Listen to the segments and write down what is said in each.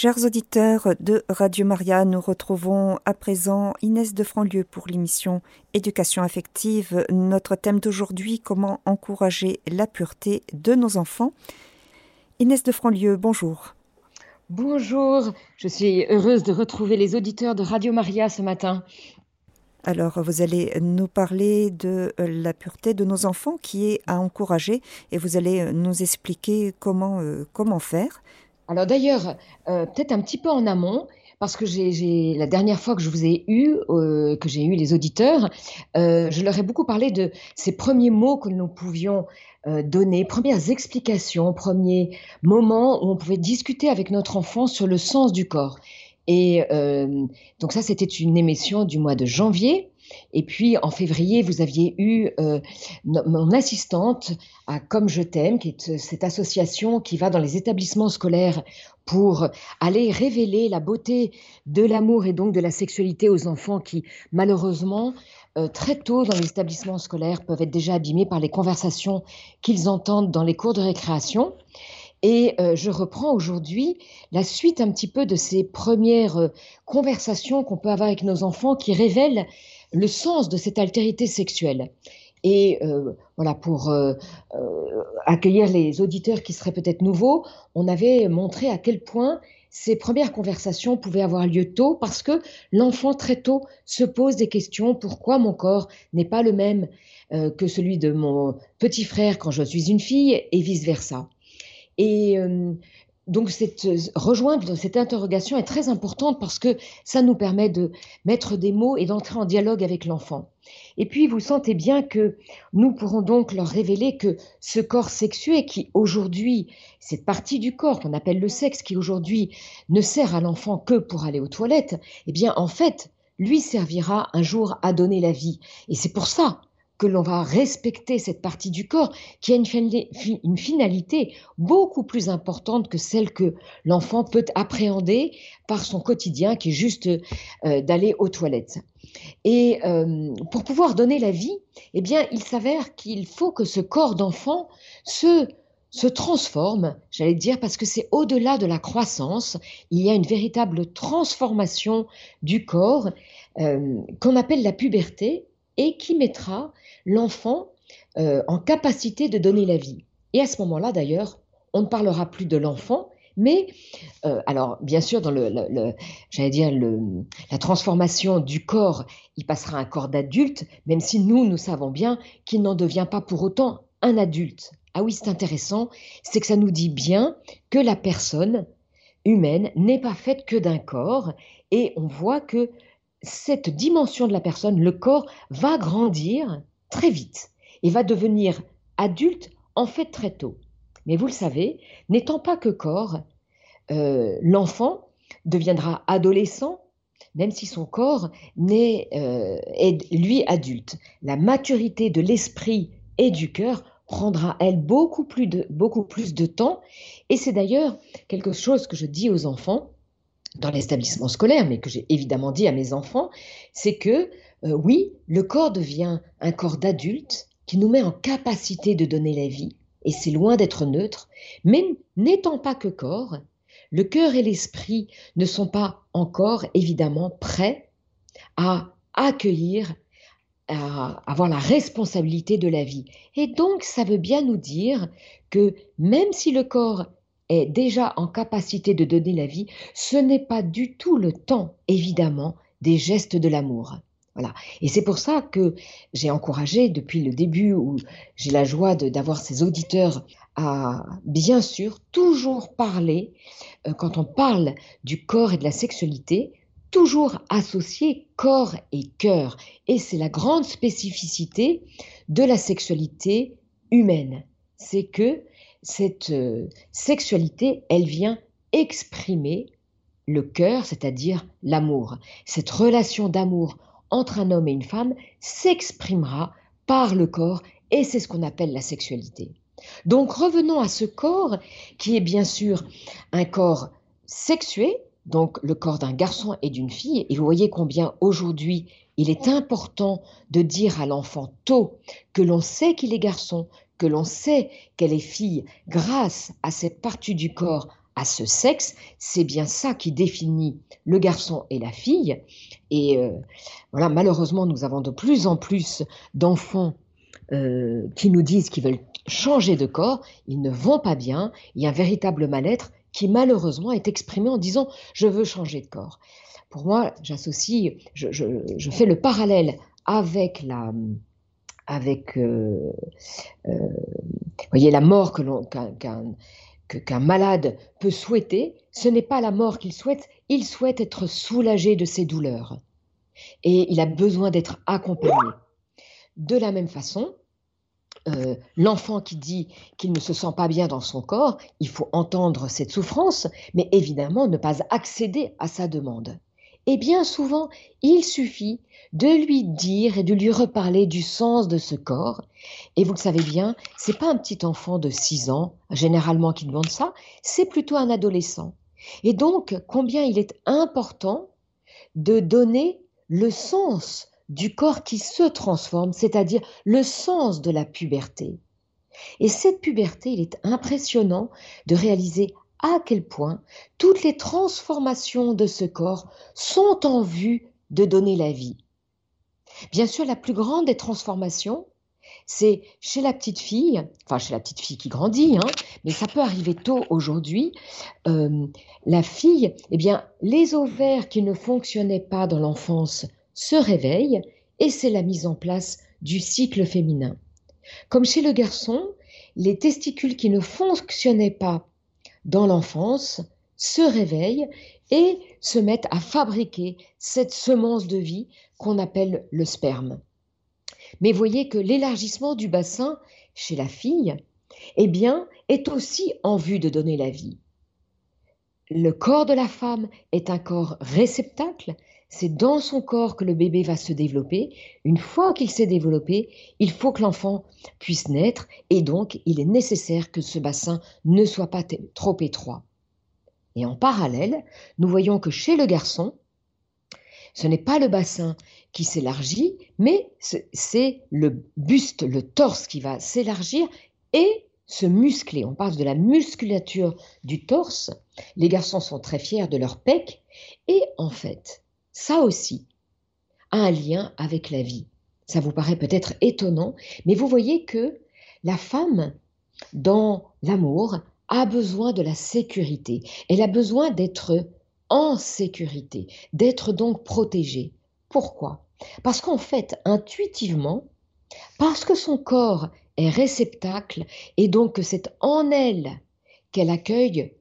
Chers auditeurs de Radio Maria, nous retrouvons à présent Inès de Franlieu pour l'émission Éducation affective. Notre thème d'aujourd'hui, comment encourager la pureté de nos enfants. Inès de Franlieu, bonjour. Bonjour, je suis heureuse de retrouver les auditeurs de Radio Maria ce matin. Alors, vous allez nous parler de la pureté de nos enfants qui est à encourager et vous allez nous expliquer comment, euh, comment faire. Alors d'ailleurs, euh, peut-être un petit peu en amont, parce que j'ai la dernière fois que je vous ai eu, euh, que j'ai eu les auditeurs, euh, je leur ai beaucoup parlé de ces premiers mots que nous pouvions donner, premières explications, premiers moments où on pouvait discuter avec notre enfant sur le sens du corps. Et donc ça, c'était une émission du mois de janvier. Et puis en février, vous aviez eu euh, mon assistante à Comme je t'aime, qui est euh, cette association qui va dans les établissements scolaires pour aller révéler la beauté de l'amour et donc de la sexualité aux enfants qui, malheureusement, euh, très tôt dans les établissements scolaires, peuvent être déjà abîmés par les conversations qu'ils entendent dans les cours de récréation. Et je reprends aujourd'hui la suite un petit peu de ces premières conversations qu'on peut avoir avec nos enfants qui révèlent le sens de cette altérité sexuelle. Et euh, voilà, pour euh, euh, accueillir les auditeurs qui seraient peut-être nouveaux, on avait montré à quel point ces premières conversations pouvaient avoir lieu tôt parce que l'enfant très tôt se pose des questions. Pourquoi mon corps n'est pas le même que celui de mon petit frère quand je suis une fille et vice-versa. Et donc cette, euh, rejoindre cette interrogation est très importante parce que ça nous permet de mettre des mots et d'entrer en dialogue avec l'enfant. Et puis vous sentez bien que nous pourrons donc leur révéler que ce corps sexué qui aujourd'hui, cette partie du corps qu'on appelle le sexe, qui aujourd'hui ne sert à l'enfant que pour aller aux toilettes, eh bien en fait, lui servira un jour à donner la vie. Et c'est pour ça que l'on va respecter cette partie du corps qui a une, finalité beaucoup plus importante que celle que l'enfant peut appréhender par son quotidien, qui est juste euh, d'aller aux toilettes. Et euh, pour pouvoir donner la vie, eh bien, il s'avère qu'il faut que ce corps d'enfant se se transforme, j'allais dire, parce que c'est au-delà de la croissance, il y a une véritable transformation du corps euh, qu'on appelle la puberté et qui mettra l'enfant euh, en capacité de donner la vie. Et à ce moment-là, d'ailleurs, on ne parlera plus de l'enfant, mais euh, alors bien sûr, dans le, j'allais dire la transformation du corps, il passera un corps d'adulte, même si nous, nous savons bien qu'il n'en devient pas pour autant un adulte. Ah oui, c'est intéressant, c'est que ça nous dit bien que la personne humaine n'est pas faite que d'un corps, et on voit que cette dimension de la personne, le corps, va grandir très vite et va devenir adulte en fait très tôt. Mais vous le savez, n'étant pas que corps, euh, l'enfant deviendra adolescent même si son corps n'est, euh, est lui adulte. La maturité de l'esprit et du cœur prendra, elle, beaucoup plus de, beaucoup plus de temps. Et c'est d'ailleurs quelque chose que je dis aux enfants dans l'établissement scolaire, mais que j'ai évidemment dit à mes enfants, c'est que euh, oui, le corps devient un corps d'adulte qui nous met en capacité de donner la vie, et c'est loin d'être neutre, mais n'étant pas que corps, le cœur et l'esprit ne sont pas encore évidemment prêts à accueillir, à avoir la responsabilité de la vie. Et donc, ça veut bien nous dire que même si le corps est déjà en capacité de donner la vie, ce n'est pas du tout le temps, évidemment, des gestes de l'amour. Et c'est pour ça que j'ai encouragé depuis le début où j'ai la joie d'avoir ces auditeurs à, bien sûr, toujours parler, euh, quand on parle du corps et de la sexualité, toujours associer corps et cœur. Et c'est la grande spécificité de la sexualité humaine. C'est que cette euh, sexualité, elle vient exprimer le cœur, c'est-à-dire l'amour. Cette relation d'amour entre un homme et une femme s'exprimera par le corps et c'est ce qu'on appelle la sexualité. Donc revenons à ce corps qui est bien sûr un corps sexué, donc le corps d'un garçon et d'une fille. Et vous voyez combien aujourd'hui il est important de dire à l'enfant tôt que l'on sait qu'il est garçon, que l'on sait qu'elle est fille grâce à cette partie du corps à ce sexe, c'est bien ça qui définit le garçon et la fille. Et euh, voilà, malheureusement, nous avons de plus en plus d'enfants euh, qui nous disent qu'ils veulent changer de corps, ils ne vont pas bien, il y a un véritable mal-être qui malheureusement est exprimé en disant je veux changer de corps. Pour moi, j'associe, je, fais le parallèle avec la, avec, euh, voyez, la mort que l'on, qu'un malade peut souhaiter, ce n'est pas la mort qu'il souhaite, il souhaite être soulagé de ses douleurs. Et il a besoin d'être accompagné. De la même façon, euh, l'enfant qui dit qu'il ne se sent pas bien dans son corps, il faut entendre cette souffrance, mais évidemment ne pas accéder à sa demande. Et bien souvent, il suffit de lui dire et de lui reparler du sens de ce corps. Et vous le savez bien, c'est pas un petit enfant de 6 ans, généralement, qui demande ça, c'est plutôt un adolescent. Et donc, combien il est important de donner le sens du corps qui se transforme, c'est-à-dire le sens de la puberté. Et cette puberté, il est impressionnant de réaliser à quel point toutes les transformations de ce corps sont en vue de donner la vie. Bien sûr, la plus grande des transformations, c'est chez la petite fille, enfin chez la petite fille qui grandit, hein, mais ça peut arriver tôt aujourd'hui, euh, la fille, eh bien, les ovaires qui ne fonctionnaient pas dans l'enfance se réveillent et c'est la mise en place du cycle féminin. Comme chez le garçon, les testicules qui ne fonctionnaient pas dans l'enfance se réveillent et se mettent à fabriquer cette semence de vie qu'on appelle le sperme. Mais voyez que l'élargissement du bassin chez la fille, eh bien, est aussi en vue de donner la vie. Le corps de la femme est un corps réceptacle, c'est dans son corps que le bébé va se développer. Une fois qu'il s'est développé, il faut que l'enfant puisse naître et donc il est nécessaire que ce bassin ne soit pas trop étroit. Et en parallèle, nous voyons que chez le garçon, ce n'est pas le bassin qui s'élargit, mais c'est le buste, le torse qui va s'élargir et se muscler. On parle de la musculature du torse. Les garçons sont très fiers de leur pec et en fait, ça aussi a un lien avec la vie. Ça vous paraît peut-être étonnant, mais vous voyez que la femme, dans l'amour, a besoin de la sécurité. Elle a besoin d'être en sécurité, d'être donc protégée. Pourquoi? Parce qu'en fait, intuitivement, parce que son corps est réceptacle et donc que c'est en elle qu'elle accueille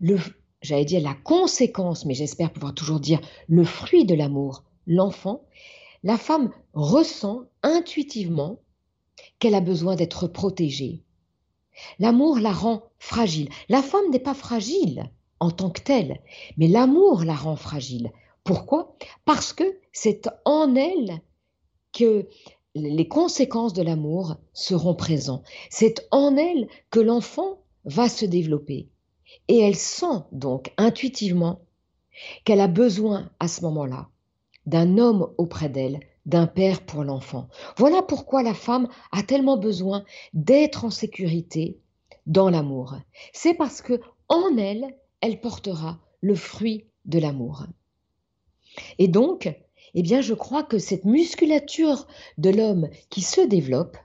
le, j'allais dire la conséquence, mais j'espère pouvoir toujours dire le fruit de l'amour, l'enfant, la femme ressent intuitivement qu'elle a besoin d'être protégée. L'amour la rend fragile. La femme n'est pas fragile en tant que telle, mais l'amour la rend fragile. Pourquoi? Parce que c'est en elle que les conséquences de l'amour seront présentes. C'est en elle que l'enfant va se développer. Et elle sent donc intuitivement qu'elle a besoin à ce moment-là d'un homme auprès d'elle, d'un père pour l'enfant. Voilà pourquoi la femme a tellement besoin d'être en sécurité dans l'amour. C'est parce que en elle, elle portera le fruit de l'amour. Et donc, eh bien, je crois que cette musculature de l'homme qui se développe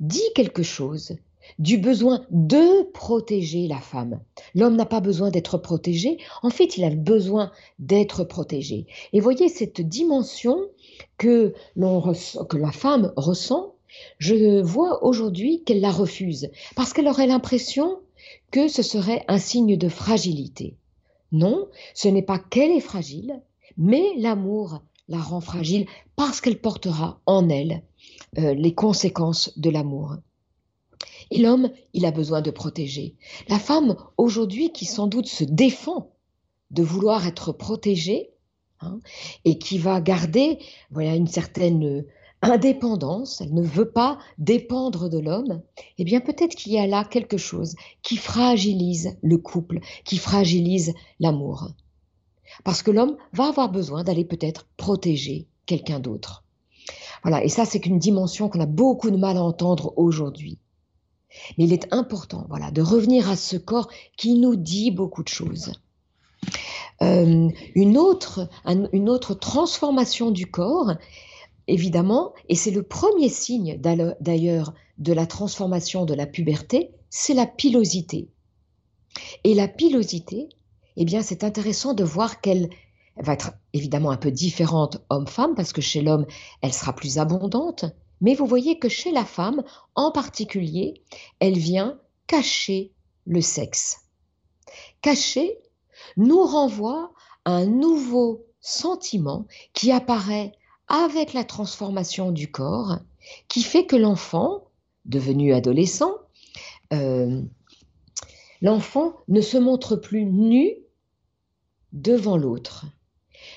dit quelque chose du besoin de protéger la femme. L'homme n'a pas besoin d'être protégé, en fait il a besoin d'être protégé. Et voyez cette dimension que, que la femme ressent, je vois aujourd'hui qu'elle la refuse, parce qu'elle aurait l'impression que ce serait un signe de fragilité. Non, ce n'est pas qu'elle est fragile, mais l'amour la rend fragile parce qu'elle portera en elle euh, les conséquences de l'amour. Et l'homme, il a besoin de protéger. La femme, aujourd'hui, qui sans doute se défend de vouloir être protégée, hein, et qui va garder voilà, une certaine indépendance, elle ne veut pas dépendre de l'homme, eh bien peut-être qu'il y a là quelque chose qui fragilise le couple, qui fragilise l'amour. Parce que l'homme va avoir besoin d'aller peut-être protéger quelqu'un d'autre. Voilà, et ça c'est qu'une dimension qu'on a beaucoup de mal à entendre aujourd'hui. Mais il est important, voilà, de revenir à ce corps qui nous dit beaucoup de choses. Euh, une, autre, une autre transformation du corps, évidemment, et c'est le premier signe d'ailleurs de la transformation de la puberté, c'est la pilosité. Et la pilosité, eh bien, c'est intéressant de voir qu'elle va être évidemment un peu différente homme-femme, parce que chez l'homme, elle sera plus abondante, mais vous voyez que chez la femme, en particulier, elle vient cacher le sexe. Cacher nous renvoie à un nouveau sentiment qui apparaît avec la transformation du corps, qui fait que l'enfant, devenu adolescent, euh, l'enfant ne se montre plus nu devant l'autre.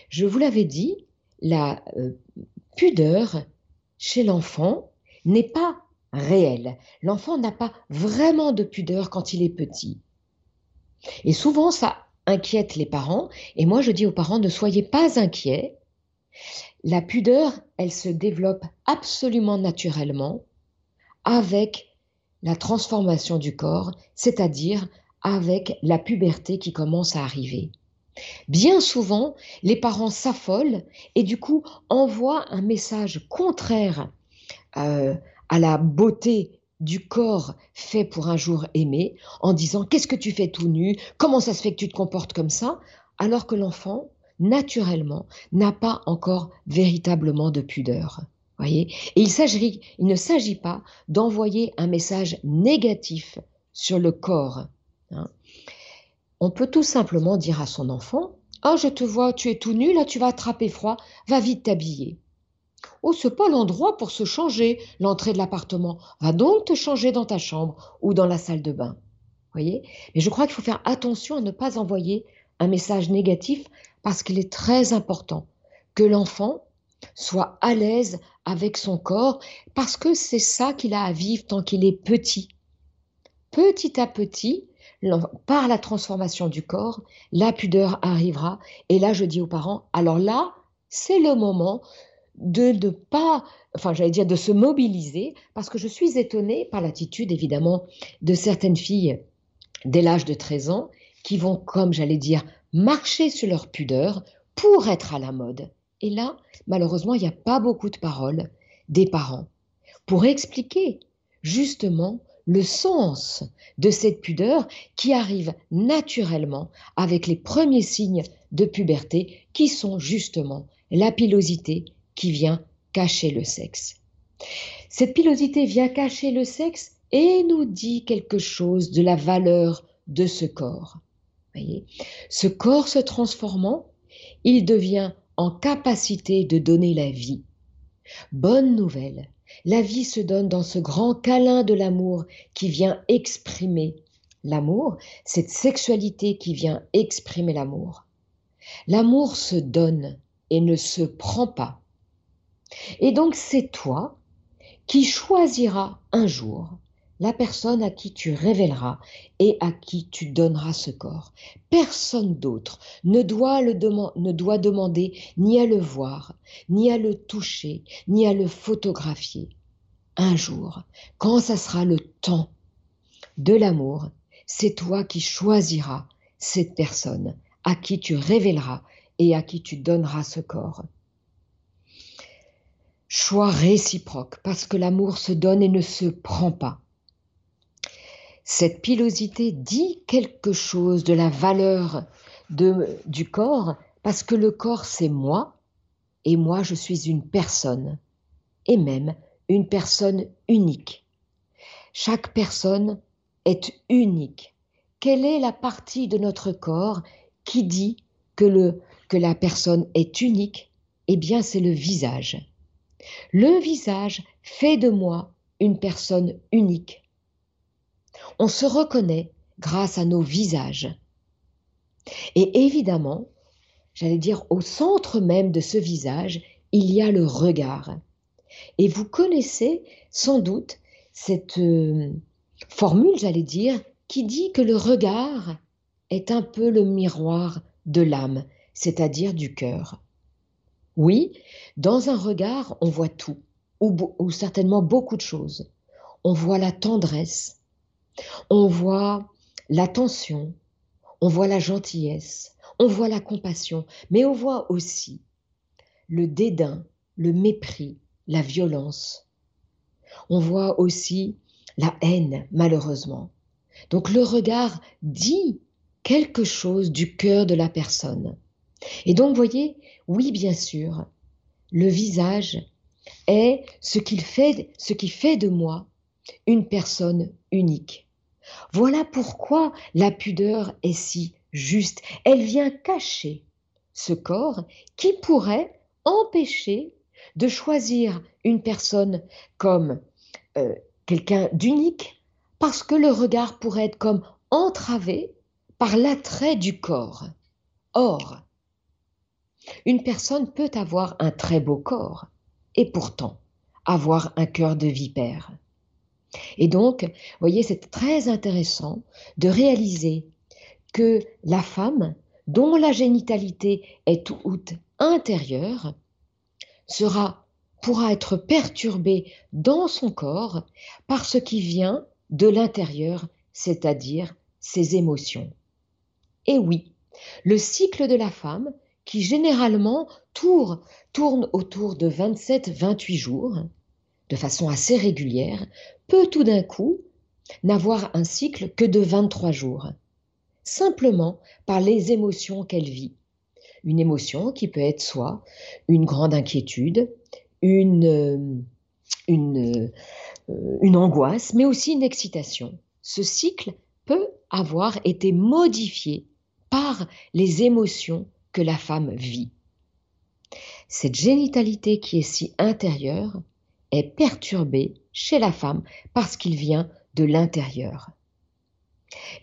Je vous l'avais dit, la euh, pudeur chez l'enfant n'est pas réelle. L'enfant n'a pas vraiment de pudeur quand il est petit. Et souvent, ça inquiète les parents. Et moi, je dis aux parents, ne soyez pas inquiets. La pudeur, elle se développe absolument naturellement avec la transformation du corps, c'est-à-dire avec la puberté qui commence à arriver. Bien souvent, les parents s'affolent et du coup envoient un message contraire euh, à la beauté du corps fait pour un jour aimé en disant qu'est-ce que tu fais tout nu, comment ça se fait que tu te comportes comme ça, alors que l'enfant, naturellement, n'a pas encore véritablement de pudeur. Voyez? Et il, ne s'agit pas d'envoyer un message négatif sur le corps. Hein. On peut tout simplement dire à son enfant Ah, je te vois, tu es tout nu, là tu vas attraper froid, va vite t'habiller. Oh, c'est pas l'endroit pour se changer, l'entrée de l'appartement. Va donc te changer dans ta chambre ou dans la salle de bain. Voyez? Mais je crois qu'il faut faire attention à ne pas envoyer un message négatif parce qu'il est très important que l'enfant soit à l'aise avec son corps parce que c'est ça qu'il a à vivre tant qu'il est petit. Petit à petit, par la transformation du corps, la pudeur arrivera. Et là, je dis aux parents, alors là, c'est le moment de ne pas, enfin j'allais dire de se mobiliser, parce que je suis étonnée par l'attitude évidemment de certaines filles dès l'âge de 13 ans qui vont, comme j'allais dire, marcher sur leur pudeur pour être à la mode. Et là, malheureusement, il n'y a pas beaucoup de paroles des parents pour expliquer justement le sens de cette pudeur qui arrive naturellement avec les premiers signes de puberté qui sont justement la pilosité qui vient cacher le sexe. Cette pilosité vient cacher le sexe et nous dit quelque chose de la valeur de ce corps. Voyez ce corps se transformant, il devient en capacité de donner la vie. Bonne nouvelle, la vie se donne dans ce grand câlin de l'amour qui vient exprimer l'amour, cette sexualité qui vient exprimer l'amour. L'amour se donne et ne se prend pas. Et donc c'est toi qui choisiras un jour la personne à qui tu révéleras et à qui tu donneras ce corps. Personne d'autre ne doit, demander ni à le voir, ni à le toucher, ni à le photographier. Un jour, quand ça sera le temps de l'amour, c'est toi qui choisiras cette personne à qui tu révéleras et à qui tu donneras ce corps choix réciproque, parce que l'amour se donne et ne se prend pas. Cette pilosité dit quelque chose de la valeur du corps, parce que le corps, c'est moi, et moi, je suis une personne, et même une personne unique. Chaque personne est unique. Quelle est la partie de notre corps qui dit que la personne est unique? Eh bien, c'est le visage. Le visage fait de moi une personne unique. On se reconnaît grâce à nos visages. Et évidemment, j'allais dire au centre même de ce visage, il y a le regard. Et vous connaissez sans doute cette euh, formule, j'allais dire, qui dit que le regard est un peu le miroir de l'âme, c'est-à-dire du cœur. Oui, dans un regard, on voit tout, ou, certainement beaucoup de choses. On voit la tendresse, On voit l'attention, on voit la gentillesse, on voit la compassion, mais on voit aussi le dédain, le mépris, la violence. On voit aussi la haine, malheureusement. Donc le regard dit quelque chose du cœur de la personne. Et donc, voyez, oui, bien sûr, le visage est ce qui fait de moi une personne unique. Voilà pourquoi la pudeur est si juste. Elle vient cacher ce corps qui pourrait empêcher de choisir une personne comme euh, quelqu'un d'unique parce que le regard pourrait être comme entravé par l'attrait du corps. Or, une personne peut avoir un très beau corps et pourtant avoir un cœur de vipère. Et donc, vous voyez, c'est très intéressant de réaliser que la femme, dont la génitalité est toute intérieure, sera, pourra être perturbée dans son corps par ce qui vient de l'intérieur, c'est-à-dire ses émotions. Et oui, le cycle de la femme, qui généralement tourne autour de 27-28 jours, de façon assez régulière, peut tout d'un coup n'avoir un cycle que de 23 jours, simplement par les émotions qu'elle vit. Une émotion qui peut être soit une grande inquiétude, une, euh, euh, une angoisse, mais aussi une excitation. Ce cycle peut avoir été modifié par les émotions que la femme vit. Cette génitalité qui est si intérieure est perturbée chez la femme parce qu'il vient de l'intérieur.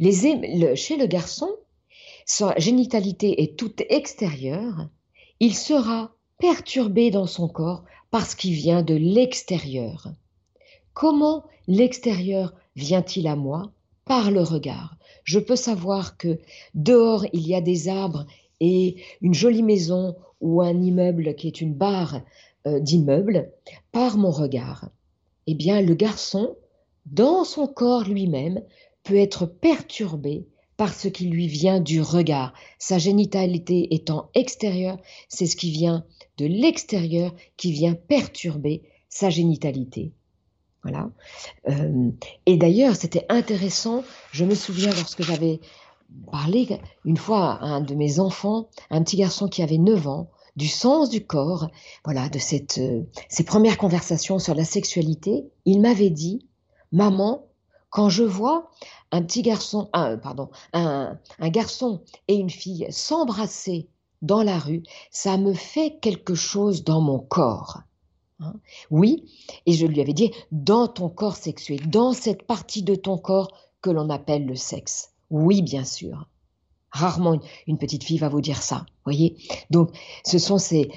chez le garçon, sa génitalité est toute extérieure, il sera perturbé dans son corps parce qu'il vient de l'extérieur. Comment l'extérieur vient-il à moi? Par le regard. Je peux savoir que dehors il y a des arbres et une jolie maison ou un immeuble qui est une barre d'immeuble par mon regard. Eh bien, le garçon, dans son corps lui-même, peut être perturbé par ce qui lui vient du regard. Sa génitalité étant extérieure, c'est ce qui vient de l'extérieur qui vient perturber sa génitalité. Voilà. Euh, et d'ailleurs, c'était intéressant. Je me souviens lorsque j'avais parler une fois à un de mes enfants, un petit garçon qui avait 9 ans, du sens du corps, voilà, de cette, euh, ces premières conversations sur la sexualité, il m'avait dit, maman, quand je vois un petit garçon, pardon, un, un garçon et une fille s'embrasser dans la rue, ça me fait quelque chose dans mon corps. Hein. oui, et je lui avais dit, dans ton corps sexuel, dans cette partie de ton corps que l'on appelle le sexe. Oui, bien sûr. Rarement une, petite fille va vous dire ça, voyez. Donc, ce sont ces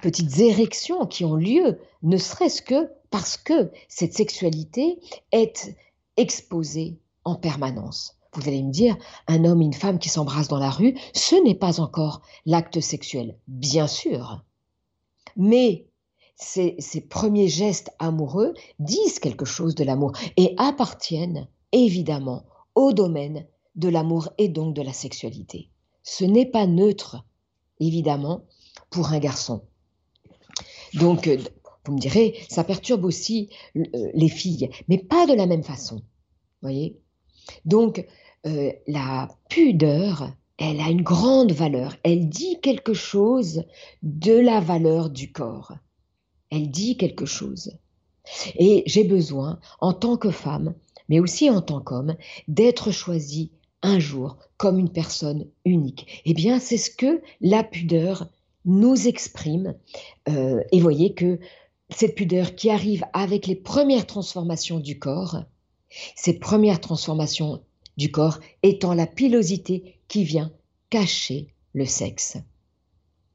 petites érections qui ont lieu, ne serait-ce que parce que cette sexualité est exposée en permanence. Vous allez me dire, un homme et une femme qui s'embrassent dans la rue, ce n'est pas encore l'acte sexuel, bien sûr. Mais ces, ces, premiers gestes amoureux disent quelque chose de l'amour et appartiennent évidemment au domaine de l'amour et donc de la sexualité. Ce n'est pas neutre, évidemment, pour un garçon. Donc, euh, vous me direz, ça perturbe aussi euh, les filles, mais pas de la même façon. Voyez Donc, euh, la pudeur, elle a une grande valeur. Elle dit quelque chose de la valeur du corps. Elle dit quelque chose. Et j'ai besoin, en tant que femme, mais aussi en tant qu'homme, d'être choisie un jour comme une personne unique. Eh bien, c'est ce que la pudeur nous exprime. Euh, et voyez que cette pudeur qui arrive avec les premières transformations du corps, ces premières transformations du corps étant la pilosité qui vient cacher le sexe.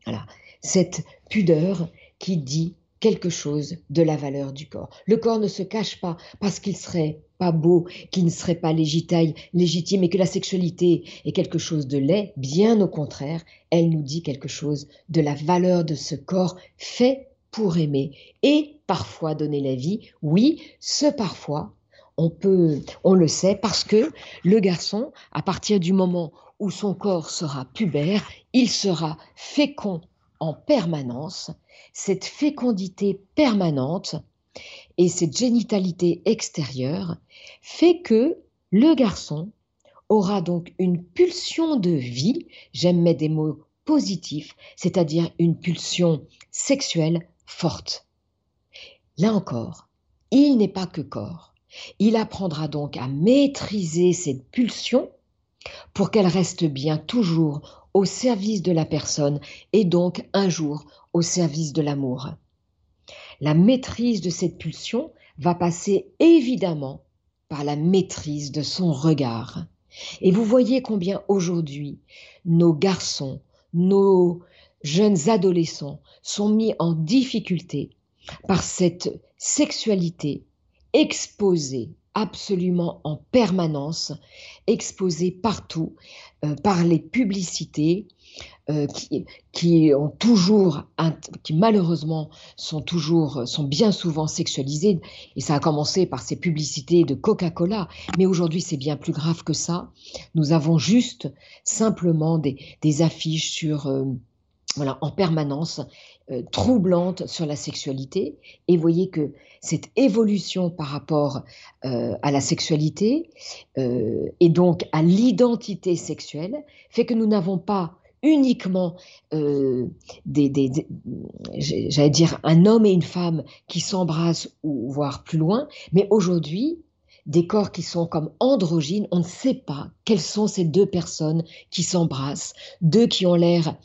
Voilà, cette pudeur qui dit quelque chose de la valeur du corps. Le corps ne se cache pas parce qu'il serait pas beau, qu'il ne serait pas légitime et que la sexualité est quelque chose de laid. Bien au contraire, elle nous dit quelque chose de la valeur de ce corps fait pour aimer et parfois donner la vie. Oui, ce parfois, on peut, on le sait parce que le garçon, à partir du moment où son corps sera pubère, il sera fécond en permanence. Cette fécondité permanente et cette génitalité extérieure fait que le garçon aura donc une pulsion de vie, j'aime mettre des mots positifs, c'est-à-dire une pulsion sexuelle forte. Là encore, il n'est pas que corps. Il apprendra donc à maîtriser cette pulsion pour qu'elle reste bien toujours au service de la personne et donc un jour au service de l'amour. La maîtrise de cette pulsion va passer évidemment par la maîtrise de son regard. Et vous voyez combien aujourd'hui nos garçons, nos jeunes adolescents sont mis en difficulté par cette sexualité exposée absolument en permanence, exposée partout euh, par les publicités euh, qui, ont toujours, qui malheureusement sont toujours, sont bien souvent sexualisées. Et ça a commencé par ces publicités de Coca-Cola, mais aujourd'hui c'est bien plus grave que ça. Nous avons juste simplement des, affiches sur euh, voilà, en permanence euh, troublante sur la sexualité. Et voyez que cette évolution par rapport euh, à la sexualité et donc à l'identité sexuelle fait que nous n'avons pas uniquement des, j'allais dire un homme et une femme qui s'embrassent ou voire plus loin, mais aujourd'hui des corps qui sont comme androgynes, on ne sait pas quelles sont ces deux personnes qui s'embrassent, deux qui ont l'air,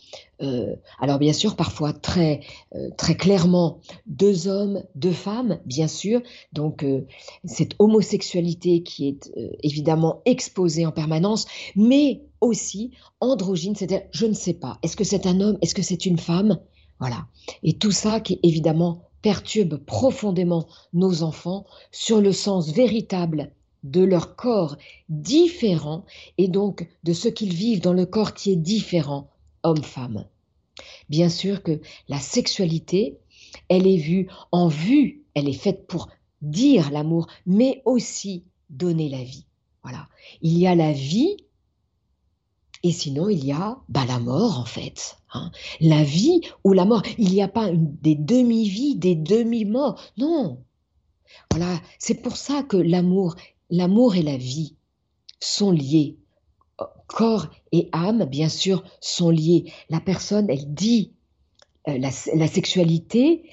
euh, alors bien sûr parfois très euh, très clairement deux hommes, deux femmes, bien sûr. Donc euh, cette homosexualité qui est évidemment exposée en permanence, mais aussi androgyne, c'est-à-dire je ne sais pas, est-ce que c'est un homme, est-ce que c'est une femme, voilà. Et tout ça qui évidemment perturbe profondément nos enfants sur le sens véritable de leur corps différent et donc de ce qu'ils vivent dans le corps qui est différent, homme-femme. Bien sûr que la sexualité, elle est vue en vue, elle est faite pour dire l'amour, mais aussi donner la vie. Voilà. Il y a la vie et sinon, il y a bah, la mort, en fait. Hein. La vie ou la mort. Il n'y a pas des demi-vies, des demi-morts. Non. Voilà. C'est pour ça que l'amour, l'amour et la vie sont liés. Corps et âme, bien sûr, sont liés. La personne, elle dit euh, la, la sexualité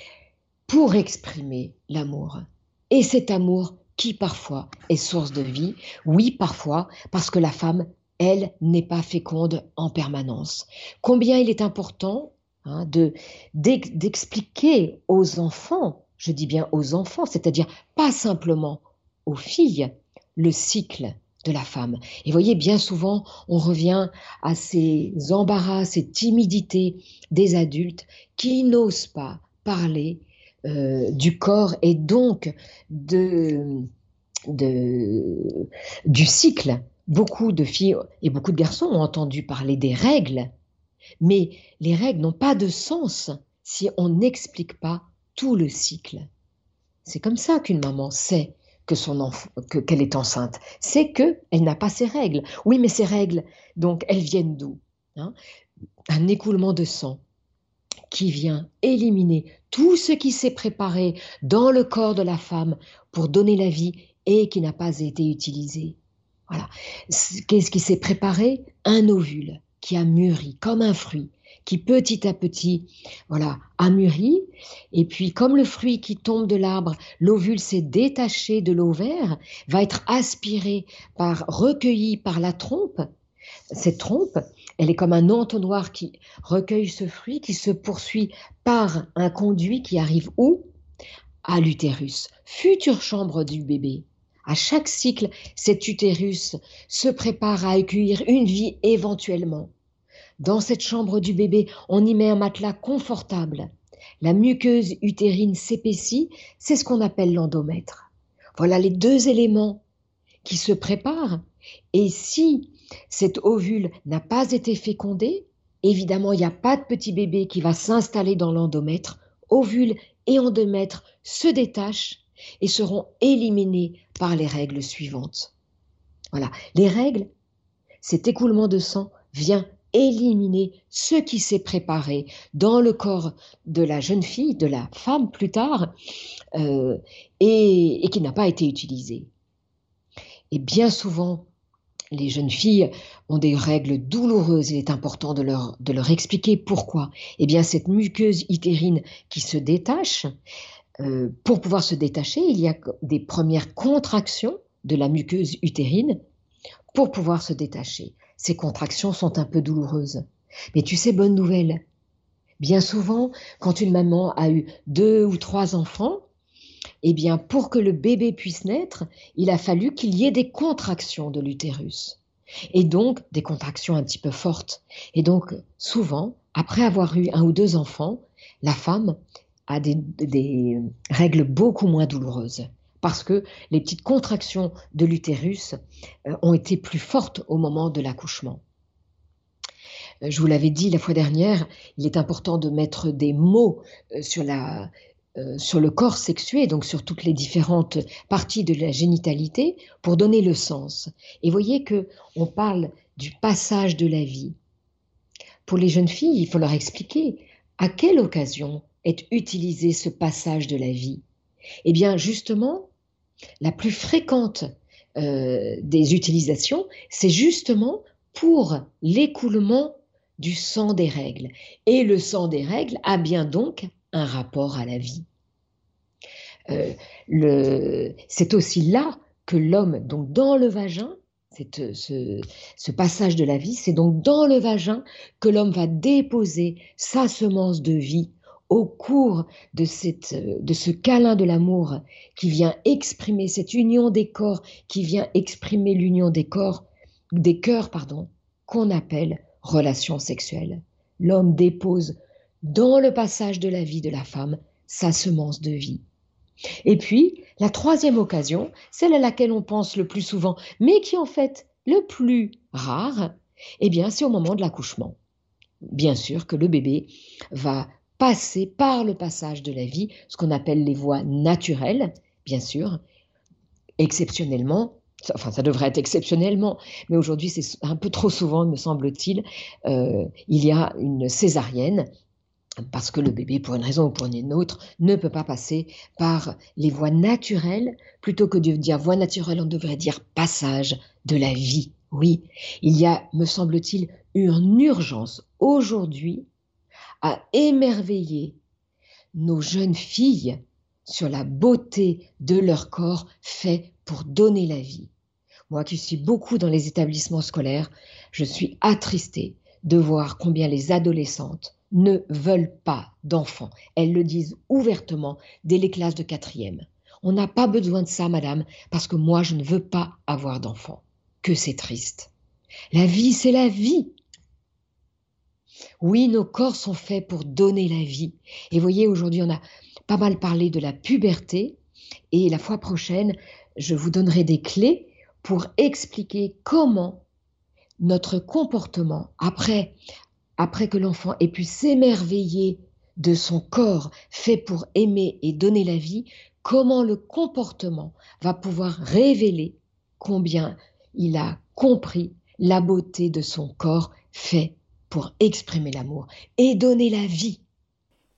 pour exprimer l'amour. Et cet amour qui parfois est source de vie, oui parfois, parce que la femme elle n'est pas féconde en permanence. Combien il est important hein, de d'expliquer aux enfants, je dis bien aux enfants, c'est-à-dire pas simplement aux filles, le cycle de la femme. Et voyez, bien souvent, on revient à ces embarras, ces timidités des adultes qui n'osent pas parler euh, du corps et donc du cycle Beaucoup de filles et beaucoup de garçons ont entendu parler des règles, mais les règles n'ont pas de sens si on n'explique pas tout le cycle. C'est comme ça qu'une maman sait que son qu'elle est enceinte. C'est que elle n'a pas ses règles. Oui, mais ces règles, donc, elles viennent d'où hein? Un écoulement de sang qui vient éliminer tout ce qui s'est préparé dans le corps de la femme pour donner la vie et qui n'a pas été utilisé. Voilà. Qu'est-ce qui s'est préparé? Un ovule qui a mûri comme un fruit, qui petit à petit, voilà, a mûri. Et puis, comme le fruit qui tombe de l'arbre, l'ovule s'est détaché de l'ovaire, va être aspiré par, recueilli par la trompe. Cette trompe, elle est comme un entonnoir qui recueille ce fruit, qui se poursuit par un conduit qui arrive où? À l'utérus, future chambre du bébé. À chaque cycle, cet utérus se prépare à accueillir une vie éventuellement. Dans cette chambre du bébé, on y met un matelas confortable. La muqueuse utérine s'épaissit, c'est ce qu'on appelle l'endomètre. Voilà les deux éléments qui se préparent. Et si cet ovule n'a pas été fécondé, évidemment, il n'y a pas de petit bébé qui va s'installer dans l'endomètre. Ovule et endomètre se détachent et seront éliminées par les règles suivantes. Voilà, les règles, cet écoulement de sang vient éliminer ce qui s'est préparé dans le corps de la jeune fille, de la femme plus tard, euh, et, qui n'a pas été utilisé. Et bien souvent, les jeunes filles ont des règles douloureuses. Il est important de leur, de leur expliquer pourquoi. Eh bien, cette muqueuse utérine qui se détache, euh, pour pouvoir se détacher, il y a des premières contractions de la muqueuse utérine pour pouvoir se détacher. Ces contractions sont un peu douloureuses. Mais tu sais, bonne nouvelle. Bien souvent, quand une maman a eu deux ou trois enfants, eh bien, pour que le bébé puisse naître, il a fallu qu'il y ait des contractions de l'utérus. Et donc, des contractions un petit peu fortes. Et donc, souvent, après avoir eu un ou deux enfants, la femme a des, règles beaucoup moins douloureuses parce que les petites contractions de l'utérus euh, ont été plus fortes au moment de l'accouchement. Euh, je vous l'avais dit la fois dernière, il est important de mettre des mots euh, sur, sur le corps sexué, donc sur toutes les différentes parties de la génitalité, pour donner le sens. Et voyez que on parle du passage de la vie. Pour les jeunes filles, il faut leur expliquer à quelle occasion est utilisé ce passage de la vie Eh bien, justement, la plus fréquente euh, des utilisations, c'est justement pour l'écoulement du sang des règles. Et le sang des règles a bien donc un rapport à la vie. Euh, c'est aussi là que l'homme, donc dans le vagin, ce, ce, passage de la vie, c'est donc dans le vagin que l'homme va déposer sa semence de vie au cours de, cette, de ce câlin de l'amour qui vient exprimer cette union des corps, qui vient exprimer l'union des corps, des cœurs, pardon, qu'on appelle relation sexuelle. L'homme dépose dans le passage de la vie de la femme sa semence de vie. Et puis, la troisième occasion, celle à laquelle on pense le plus souvent, mais qui en fait le plus rare, eh bien, c'est au moment de l'accouchement. Bien sûr que le bébé va passer par le passage de la vie, ce qu'on appelle les voies naturelles, bien sûr, exceptionnellement, enfin ça devrait être exceptionnellement, mais aujourd'hui c'est un peu trop souvent, me semble-t-il, euh, il y a une césarienne parce que le bébé, pour une raison ou pour une autre, ne peut pas passer par les voies naturelles. Plutôt que de dire voie naturelle, on devrait dire passage de la vie. Oui, il y a, me semble-t-il, une urgence aujourd'hui à émerveiller nos jeunes filles sur la beauté de leur corps fait pour donner la vie. Moi qui suis beaucoup dans les établissements scolaires, je suis attristée de voir combien les adolescentes ne veulent pas d'enfants. Elles le disent ouvertement dès les classes de quatrième. On n'a pas besoin de ça, madame, parce que moi, je ne veux pas avoir d'enfants. Que c'est triste. La vie, c'est la vie. Oui, nos corps sont faits pour donner la vie. Et voyez, aujourd'hui, on a pas mal parlé de la puberté. Et la fois prochaine, je vous donnerai des clés pour expliquer comment notre comportement, après, après que l'enfant ait pu s'émerveiller de son corps fait pour aimer et donner la vie, comment le comportement va pouvoir révéler combien il a compris la beauté de son corps fait pour exprimer l'amour et donner la vie.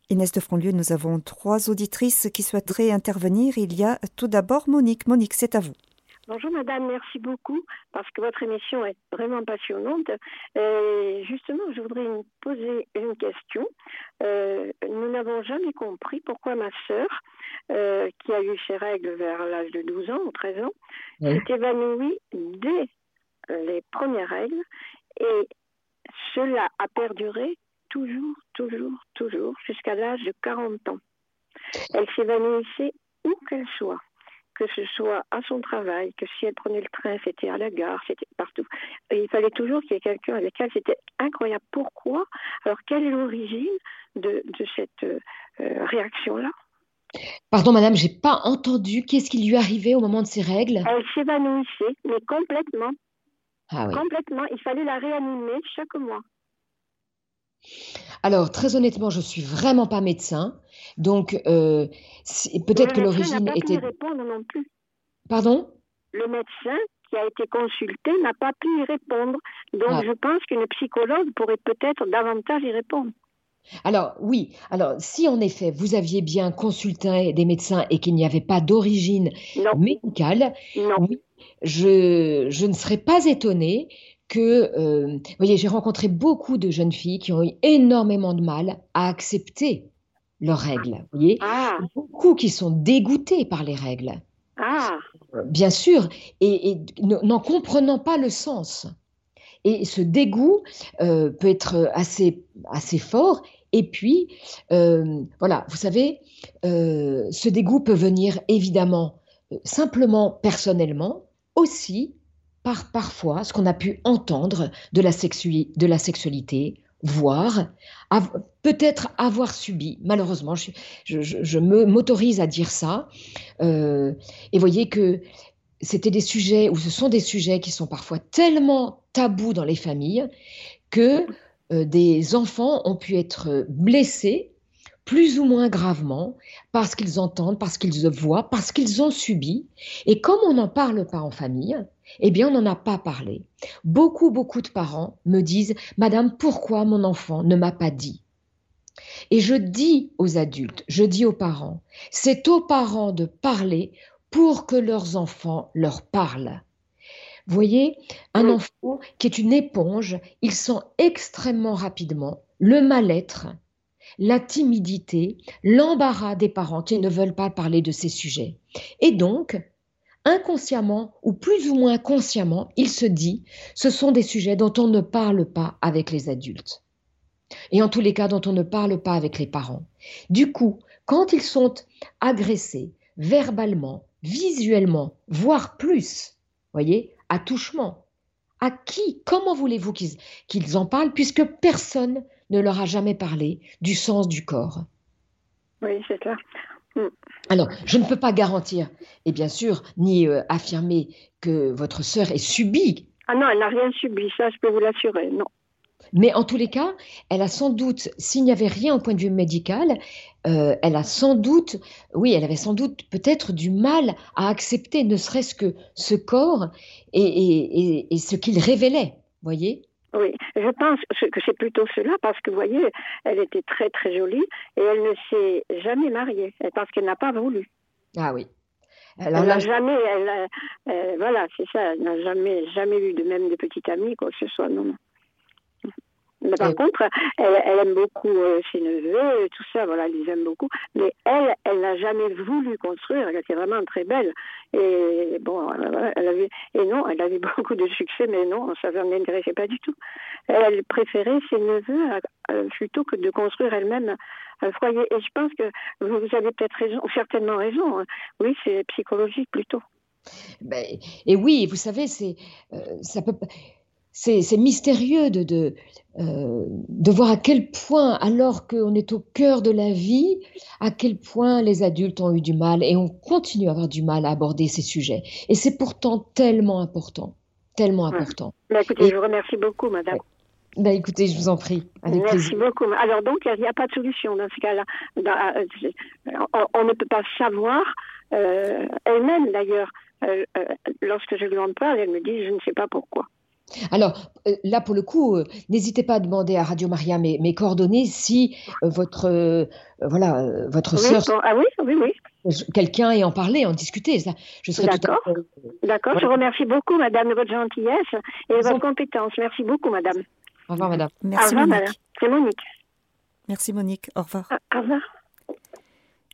Inès de Fronlieu, nous avons trois auditrices qui souhaiteraient intervenir. Il y a tout d'abord Monique. Monique, c'est à vous. Bonjour madame, merci beaucoup parce que votre émission est vraiment passionnante. Et justement, je voudrais vous poser une question. Euh, nous n'avons jamais compris pourquoi ma sœur, euh, qui a eu ses règles vers l'âge de 12 ans ou 13 ans, s'est évanouie dès les premières règles et cela a perduré toujours, toujours, toujours jusqu'à l'âge de 40 ans. Elle s'évanouissait où qu'elle soit, que ce soit à son travail, que si elle prenait le train, c'était à la gare, c'était partout. il fallait toujours qu'il y ait quelqu'un avec elle. C'était incroyable. Pourquoi? Alors, quelle est l'origine de, cette euh, réaction-là? Pardon, madame, j'ai pas entendu. Qu'est-ce qui lui arrivait au moment de ses règles? Elle s'évanouissait, mais complètement. Ah Complètement. Il fallait la réanimer chaque mois. Alors, très honnêtement, je suis vraiment pas médecin. Donc, euh, peut-être que l'origine était. répondre non plus. Pardon? Le médecin qui a été consulté n'a pas pu y répondre. Donc, ah. je pense qu'une psychologue pourrait peut-être davantage y répondre. Alors oui, alors si en effet vous aviez bien consulté des médecins et qu'il n'y avait pas d'origine médicale, oui, je, je, ne serais pas étonnée que, euh, vous voyez, j'ai rencontré beaucoup de jeunes filles qui ont eu énormément de mal à accepter leurs règles. Vous voyez, ah. beaucoup qui sont dégoûtés par les règles. Ah. Bien sûr, et, n'en comprenant pas le sens. Et ce dégoût euh, peut être assez, assez fort. Et puis, euh, voilà, vous savez, ce dégoût peut venir évidemment simplement personnellement, aussi par parfois ce qu'on a pu entendre de la, de la sexualité, voir, peut-être avoir subi, malheureusement, je, je, m'autorise à dire ça, euh, et voyez que c'était des sujets, ou ce sont des sujets qui sont parfois tellement tabous dans les familles que euh, des enfants ont pu être blessés plus ou moins gravement parce qu'ils entendent, parce qu'ils voient, parce qu'ils ont subi. Et comme on n'en parle pas en famille, eh bien, on n'en a pas parlé. Beaucoup, beaucoup de parents me disent, Madame, pourquoi mon enfant ne m'a pas dit? Et je dis aux adultes, je dis aux parents, c'est aux parents de parler pour que leurs enfants leur parlent. Vous voyez, un enfant qui est une éponge, il sent extrêmement rapidement le mal-être, la timidité, l'embarras des parents qui ne veulent pas parler de ces sujets. Et donc, inconsciemment ou plus ou moins consciemment, il se dit, ce sont des sujets dont on ne parle pas avec les adultes. Et en tous les cas, dont on ne parle pas avec les parents. Du coup, quand ils sont agressés verbalement, visuellement, voire plus, voyez, à touchement, à qui, comment voulez-vous qu'ils en parlent puisque personne ne leur a jamais parlé du sens du corps? Oui, c'est ça. Mm. Alors, je ne peux pas garantir, et bien sûr, ni euh, affirmer que votre sœur ait subi. Ah non, elle n'a rien subi, ça je peux vous l'assurer, non. Mais en tous les cas, elle a sans doute, s'il n'y avait rien au point de vue médical, euh, elle a sans doute, oui, elle avait sans doute peut-être du mal à accepter ne serait-ce que ce corps et, et ce qu'il révélait, voyez? Oui, je pense que c'est plutôt cela parce que vous voyez, elle était très très jolie et elle ne s'est jamais mariée parce qu'elle n'a pas voulu. Ah oui. elle n'a jamais, elle, euh, voilà, c'est ça, elle n'a jamais jamais eu de même de petite amie quoi que ce soit, non. Mais par contre, elle, aime beaucoup euh, ses neveux, tout ça, voilà, elle les aime beaucoup. Mais elle, elle n'a jamais voulu construire. Elle était vraiment très belle. Et bon, elle avait, et non, elle avait beaucoup de succès, mais non, ça ne l'intéressait pas du tout. Elle préférait ses neveux plutôt que de construire elle-même un foyer. Et je pense que vous avez peut-être raison, certainement raison. Hein. Oui, c'est psychologique plutôt. Ben, et oui, vous savez, c'est, euh, ça peut c'est mystérieux de, euh, de, voir à quel point, alors qu'on est au cœur de la vie, à quel point les adultes ont eu du mal et on continue à avoir du mal à aborder ces sujets. Et c'est pourtant tellement important, tellement important. Bah, écoutez, je vous remercie beaucoup, madame. Bah, écoutez, je vous en prie. Merci beaucoup. Alors donc, il n'y a, pas de solution dans ce cas-là. Euh, on, ne peut pas savoir, euh, elle-même d'ailleurs, lorsque je lui en parle, elle me dit, je ne sais pas pourquoi. Alors euh, là, pour le coup, euh, n'hésitez pas à demander à Radio Maria mes, mes coordonnées si euh, votre voilà votre sœur. Ah oui, oui, oui. Quelqu'un est en parler, en discuter. Ça, je serais D'accord. D'accord. Je remercie beaucoup, Madame, de votre gentillesse et de votre compétence. Merci beaucoup, Madame. Au revoir, Madame. Merci, au revoir, Madame. C'est Monique. Merci, Monique. Au revoir. Ah, au revoir.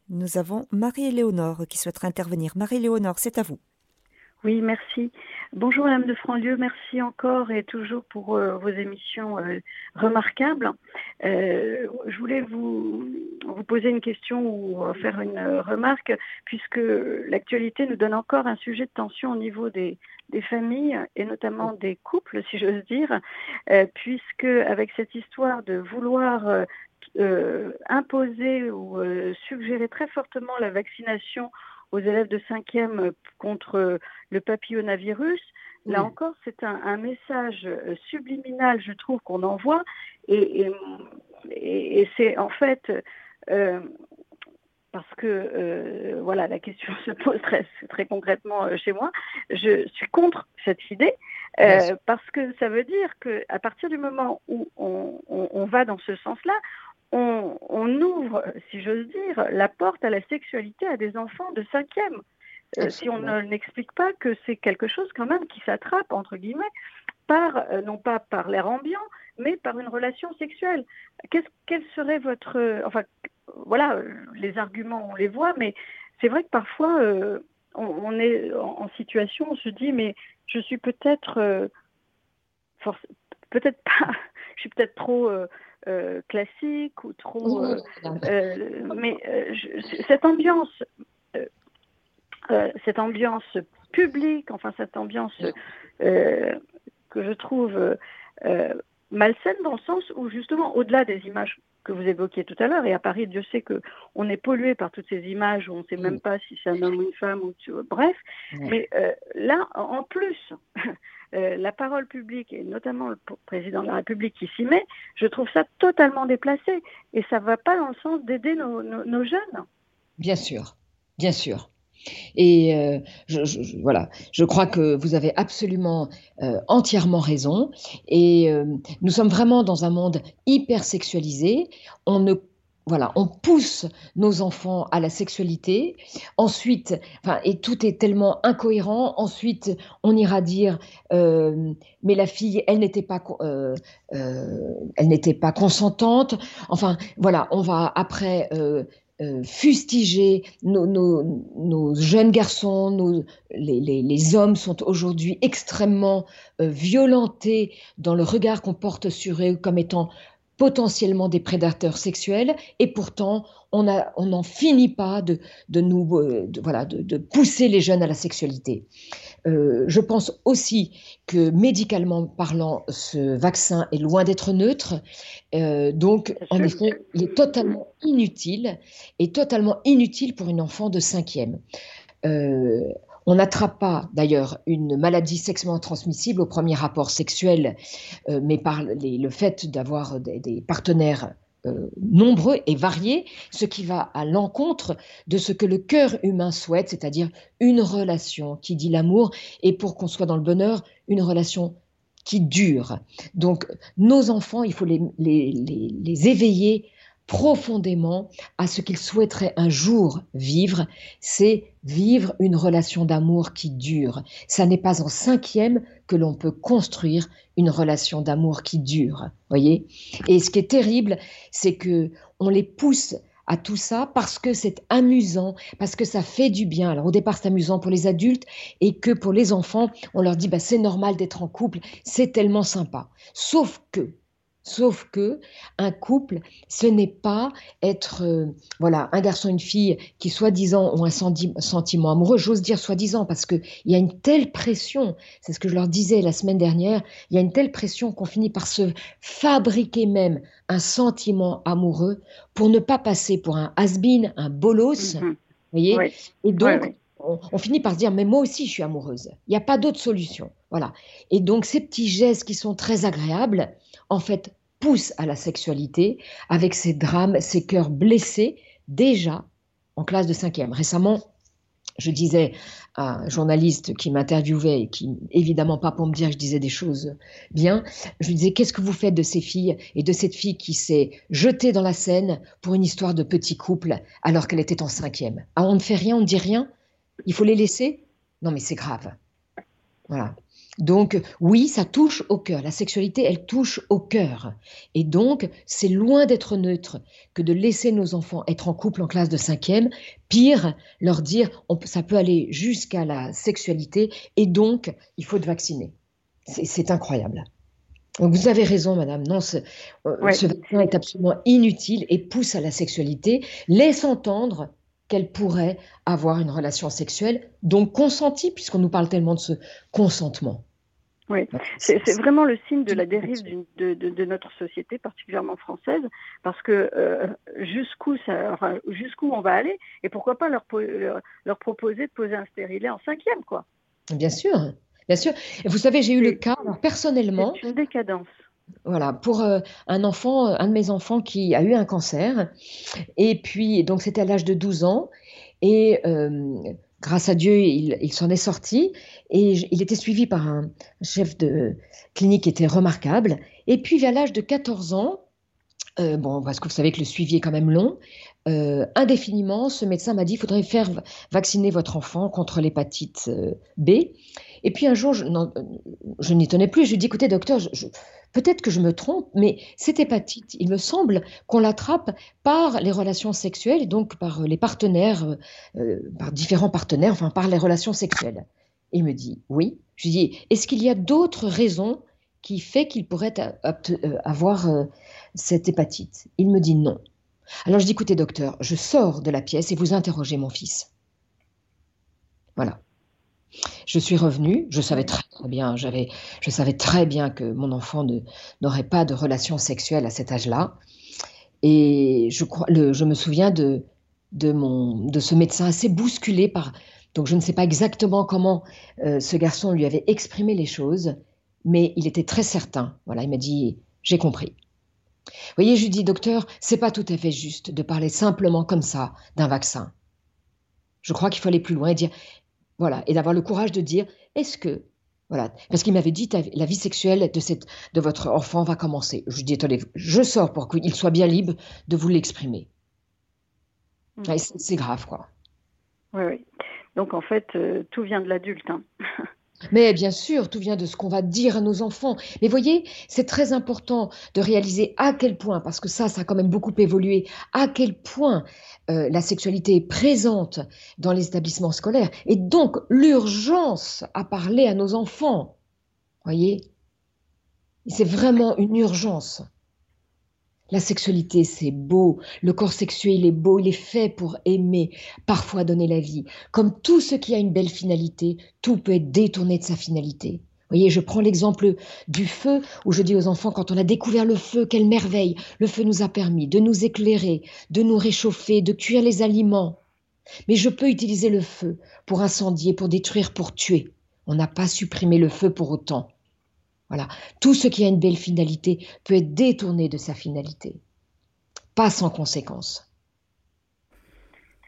Nous avons Marie-Léonore qui souhaiterait intervenir. Marie-Léonore, c'est à vous. Oui, merci. Bonjour Madame de Franlieu, merci encore et toujours pour euh, vos émissions euh, remarquables. Euh, je voulais vous, poser une question ou faire une remarque, puisque l'actualité nous donne encore un sujet de tension au niveau des familles et notamment des couples, si j'ose dire, puisque avec cette histoire de vouloir imposer ou suggérer très fortement la vaccination aux élèves de cinquième contre le papillomavirus, Là encore, c'est un, message euh, subliminal, je trouve, qu'on envoie. Et, et, c'est en fait, euh, parce que, euh, voilà, la question se pose très, très concrètement chez moi, je suis contre cette idée. parce que ça veut dire qu'à partir du moment où on, on va dans ce sens-là, on, on, ouvre, si j'ose dire, la porte à la sexualité à des enfants de cinquième. Euh, si on n'explique pas que c'est quelque chose quand même qui s'attrape, entre guillemets, par, euh, non pas par l'air ambiant, mais par une relation sexuelle. Quel serait votre... Euh, enfin, voilà, les arguments, on les voit, mais c'est vrai que parfois, on, est en, situation, on se dit, mais je suis peut-être... peut-être pas... je suis peut-être trop... classique ou trop. mais cette ambiance euh, cette ambiance publique, enfin cette ambiance euh, que je trouve euh, malsaine dans le sens où justement, au-delà des images que vous évoquiez tout à l'heure, et à Paris, Dieu sait qu'on est pollué par toutes ces images où on ne sait même pas si c'est un homme ou une femme, ou bref. Mais là, en plus, la parole publique, et notamment le président de la République qui s'y met, je trouve ça totalement déplacé. Et ça ne va pas dans le sens d'aider nos jeunes. Bien sûr, bien sûr. Et euh, voilà, je crois que vous avez absolument euh, entièrement raison. Et euh, nous sommes vraiment dans un monde hyper sexualisé. On ne voilà, on pousse nos enfants à la sexualité. Ensuite, enfin, et tout est tellement incohérent. Ensuite, on ira dire, mais la fille, elle n'était pas, elle n'était pas consentante. Enfin, voilà, on va après euh, fustiger nos, jeunes garçons, les, hommes sont aujourd'hui extrêmement euh, violentés dans le regard qu'on porte sur eux comme étant potentiellement des prédateurs sexuels, et pourtant on n'en finit pas de, nous, euh, voilà, de, pousser les jeunes à la sexualité. Euh, je pense aussi que médicalement parlant, ce vaccin est loin d'être neutre. Euh, donc, en effet, il est totalement inutile et totalement inutile pour une enfant de cinquième. On n'attrape pas d'ailleurs une maladie sexuellement transmissible au premier rapport sexuel, euh, mais par le fait d'avoir des, partenaires euh, nombreux et variés, ce qui va à l'encontre de ce que le cœur humain souhaite, c'est-à-dire une relation qui dit l'amour, et pour qu'on soit dans le bonheur, une relation qui dure. Donc nos enfants, il faut les, les éveiller profondément à ce qu'ils souhaiteraient un jour vivre, c'est vivre une relation d'amour qui dure. Ça n'est pas en cinquième que l'on peut construire une relation d'amour qui dure, voyez. Et ce qui est terrible, c'est que on les pousse à tout ça parce que c'est amusant, parce que ça fait du bien. Alors au départ c'est amusant pour les adultes et que pour les enfants, on leur dit bah, c'est normal d'être en couple, c'est tellement sympa. Sauf que Sauf que un couple, ce n'est pas être euh, voilà un garçon et une fille qui soi-disant ont un sentiment amoureux. J'ose dire soi-disant parce que il y a une telle pression. C'est ce que je leur disais la semaine dernière. Il y a une telle pression qu'on finit par se fabriquer même un sentiment amoureux pour ne pas passer pour un has-been, un bolos. Mhm. voyez? Et donc On, on, finit par se dire mais moi aussi je suis amoureuse. Il n'y a pas d'autre solution. Voilà. Et donc ces petits gestes qui sont très agréables, en fait, pousse à la sexualité avec ces drames, ces cœurs blessés déjà en classe de cinquième. Récemment, je disais à un journaliste qui m'interviewait et qui, évidemment pas pour me dire que je disais des choses bien, je lui disais qu'est-ce que vous faites de ces filles et de cette fille qui s'est jetée dans la scène pour une histoire de petit couple alors qu'elle était en cinquième? Ah, on ne fait rien, on ne dit rien? Il faut les laisser? Non mais c'est grave. Voilà. Donc oui, ça touche au cœur. La sexualité, elle touche au cœur. Et donc, c'est loin d'être neutre que de laisser nos enfants être en couple en classe de cinquième. Pire, leur dire, ça peut aller jusqu'à la sexualité et donc, il faut te vacciner. C'est incroyable. Donc vous avez raison, madame. Non, ce, euh, vaccin est absolument inutile et pousse à la sexualité, laisse entendre qu'elle pourrait avoir une relation sexuelle, donc consentie, puisqu'on nous parle tellement de ce consentement. Oui, c'est vraiment le signe de la dérive de, notre société, particulièrement française, parce que euh, jusqu'où enfin, jusqu'où on va aller, et pourquoi pas leur, leur, proposer de poser un stérilet en cinquième, quoi. Bien sûr, Bien sûr. vous savez, j'ai eu le cas, personnellement. C'est une décadence. Voilà, pour euh, un enfant, un de mes enfants qui a eu un cancer. Et puis, donc, c'était à l'âge de 12 ans. Et euh, grâce à Dieu, il, s'en est sorti. Et il était suivi par un chef de clinique qui était remarquable. Et puis, vers l'âge de 14 ans, euh, bon, parce que vous savez que le suivi est quand même long, indéfiniment, ce médecin m'a dit il faudrait faire vacciner votre enfant contre l'hépatite B. Et puis un jour, je, n'y tenais plus. Je lui dit écoutez, docteur, Peut-être que je me trompe, mais cette hépatite, il me semble qu'on l'attrape par les relations sexuelles, donc par les partenaires, euh, euh, par différents partenaires, enfin par les relations sexuelles. il me dit oui. Je lui dis est-ce qu'il y a d'autres raisons qui fait qu'il pourrait euh, avoir cette hépatite? Il me dit non. Alors je dis écoutez docteur, je sors de la pièce et vous interrogez mon fils. Voilà. Je suis revenue, je savais très, bien, je savais très bien que mon enfant n'aurait pas de relation sexuelle à cet âge-là. Et je, je me souviens de, de, mon, de ce médecin assez bousculé par... Donc je ne sais pas exactement comment euh, ce garçon lui avait exprimé les choses, mais il était très certain. Voilà, il m'a dit, j'ai compris. Vous voyez, je lui dis, docteur, c'est pas tout à fait juste de parler simplement comme ça d'un vaccin. Je crois qu'il faut aller plus loin et dire voilà, et d'avoir le courage de dire est-ce que voilà, parce qu'il m'avait dit la vie sexuelle de cette de votre enfant va commencer. Je lui dis attendez, je sors pour qu'il soit bien libre de vous l'exprimer. Mmh. C'est grave quoi. Oui oui. Donc en fait euh, tout vient de l'adulte. Hein. Mais bien sûr, tout vient de ce qu'on va dire à nos enfants. Mais voyez, c'est très important de réaliser à quel point, parce que ça, ça a quand même beaucoup évolué, à quel point euh, la sexualité est présente dans les établissements scolaires. Et donc, l'urgence à parler à nos enfants. Voyez? C'est vraiment une urgence. La sexualité, c'est beau. Le corps sexuel, il est beau. Il est fait pour aimer, parfois donner la vie. Comme tout ce qui a une belle finalité, tout peut être détourné de sa finalité. Vous voyez, je prends l'exemple du feu, où je dis aux enfants, quand on a découvert le feu, quelle merveille Le feu nous a permis de nous éclairer, de nous réchauffer, de cuire les aliments. Mais je peux utiliser le feu pour incendier, pour détruire, pour tuer. On n'a pas supprimé le feu pour autant. Voilà. Tout ce qui a une belle finalité peut être détourné de sa finalité. Pas sans conséquence.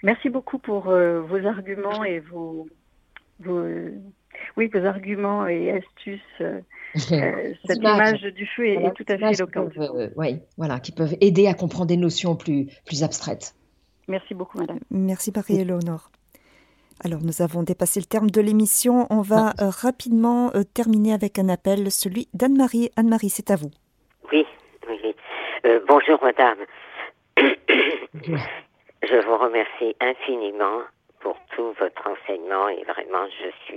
Merci beaucoup pour euh, vos arguments et vos, oui, vos arguments et astuces. Euh, euh, cette image du feu est, tout à fait éloquente. oui, voilà, qui peuvent aider à comprendre des notions plus, plus abstraites. Merci beaucoup, madame. Merci, Marie-Éléonore. Alors nous avons dépassé le terme de l'émission. On va ah. euh, rapidement euh, terminer avec un appel, celui d'Anne-Marie. Anne-Marie, c'est à vous. Oui, oui. Euh, bonjour madame. je vous remercie infiniment pour tout votre enseignement et vraiment je suis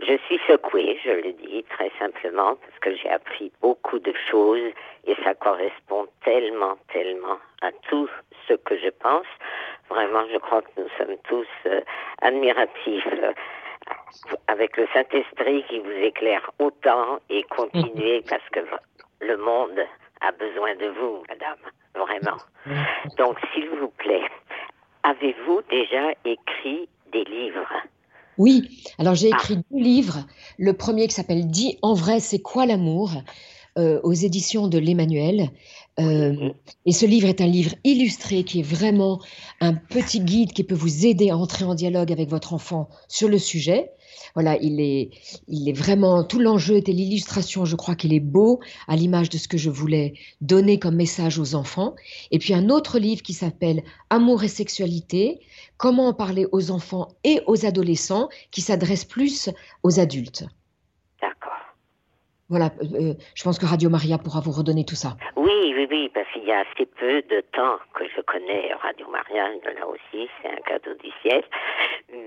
je suis secouée, je le dis très simplement parce que j'ai appris beaucoup de choses et ça correspond tellement tellement à tout ce que je pense. Vraiment, je crois que nous sommes tous euh, admiratifs euh, avec le Saint-Esprit qui vous éclaire autant et continuez parce que le monde a besoin de vous, madame, vraiment. Donc, s'il vous plaît, avez-vous déjà écrit des livres? Oui, alors j'ai écrit ah. deux livres. Le premier qui s'appelle Dis en vrai, c'est quoi l'amour euh, aux éditions de l'Emmanuel. Euh, et ce livre est un livre illustré qui est vraiment un petit guide qui peut vous aider à entrer en dialogue avec votre enfant sur le sujet. Voilà, il est, il est vraiment, tout l'enjeu était l'illustration, je crois qu'il est beau, à l'image de ce que je voulais donner comme message aux enfants. Et puis un autre livre qui s'appelle Amour et sexualité, comment en parler aux enfants et aux adolescents, qui s'adresse plus aux adultes. Voilà, euh, euh, je pense que Radio Maria pourra vous redonner tout ça. Oui, oui, oui, parce qu'il y a assez peu de temps que je connais Radio Maria, là aussi, c'est un cadeau du ciel.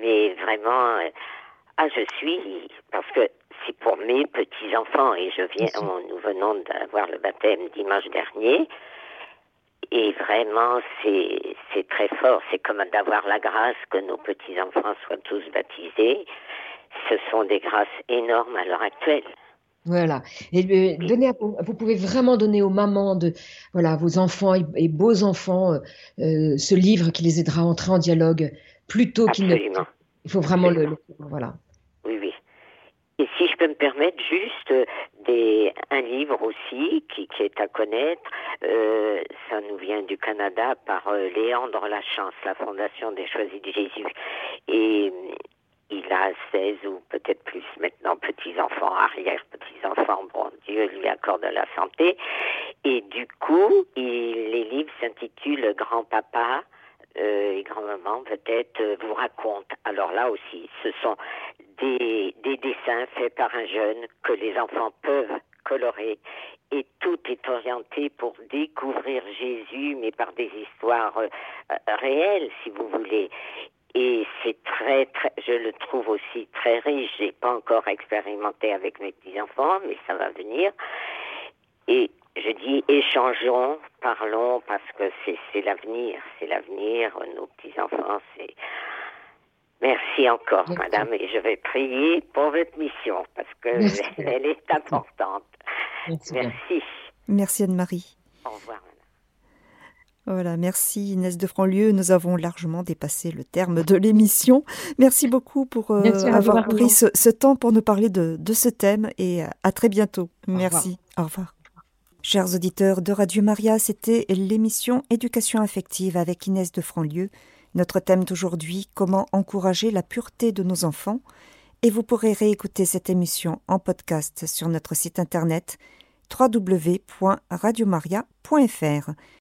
Mais vraiment, euh, ah, je suis, parce que c'est pour mes petits-enfants, et je viens, nous venons d'avoir le baptême dimanche dernier, et vraiment, c'est très fort. C'est comme d'avoir la grâce que nos petits-enfants soient tous baptisés. Ce sont des grâces énormes à l'heure actuelle. Voilà. Et donner vous pouvez vraiment donner aux mamans de voilà vos enfants et, beaux enfants euh, euh, ce livre qui les aidera à entrer en dialogue plutôt qu'il ne. Il faut vraiment le, voilà. Oui oui. Et si je peux me permettre juste des, un livre aussi qui, qui est à connaître, euh, ça nous vient du Canada par euh, Léandre Lachance, la Fondation des Choisis de Jésus. Et il a 16 ou peut-être plus maintenant petits-enfants, arrière-petits-enfants, bon Dieu lui accorde la santé. Et du coup, il, les livres s'intitulent Grand-papa euh, et grand-maman peut-être euh, vous racontent. Alors là aussi, ce sont des, des dessins faits par un jeune que les enfants peuvent colorer et tout est orienté pour découvrir Jésus, mais par des histoires euh, réelles, si vous voulez. Et c'est très, très, je le trouve aussi très riche. J'ai pas encore expérimenté avec mes petits enfants, mais ça va venir. Et je dis échangeons, parlons, parce que c'est l'avenir, c'est l'avenir, nos petits enfants, c'est. Merci encore, madame, et je vais prier pour votre mission, parce que elle est importante. Merci. Merci, Anne-Marie. Au revoir. Voilà, merci Inès de Franlieu. Nous avons largement dépassé le terme de l'émission. Merci beaucoup pour euh, avoir pris ce, temps pour nous parler de, ce thème et à très bientôt. merci. Au revoir. Chers auditeurs de Radio Maria, c'était l'émission Éducation affective avec Inès de Franlieu. Notre thème d'aujourd'hui, comment encourager la pureté de nos enfants. Et vous pourrez réécouter cette émission en podcast sur notre site internet www.radiomaria.fr.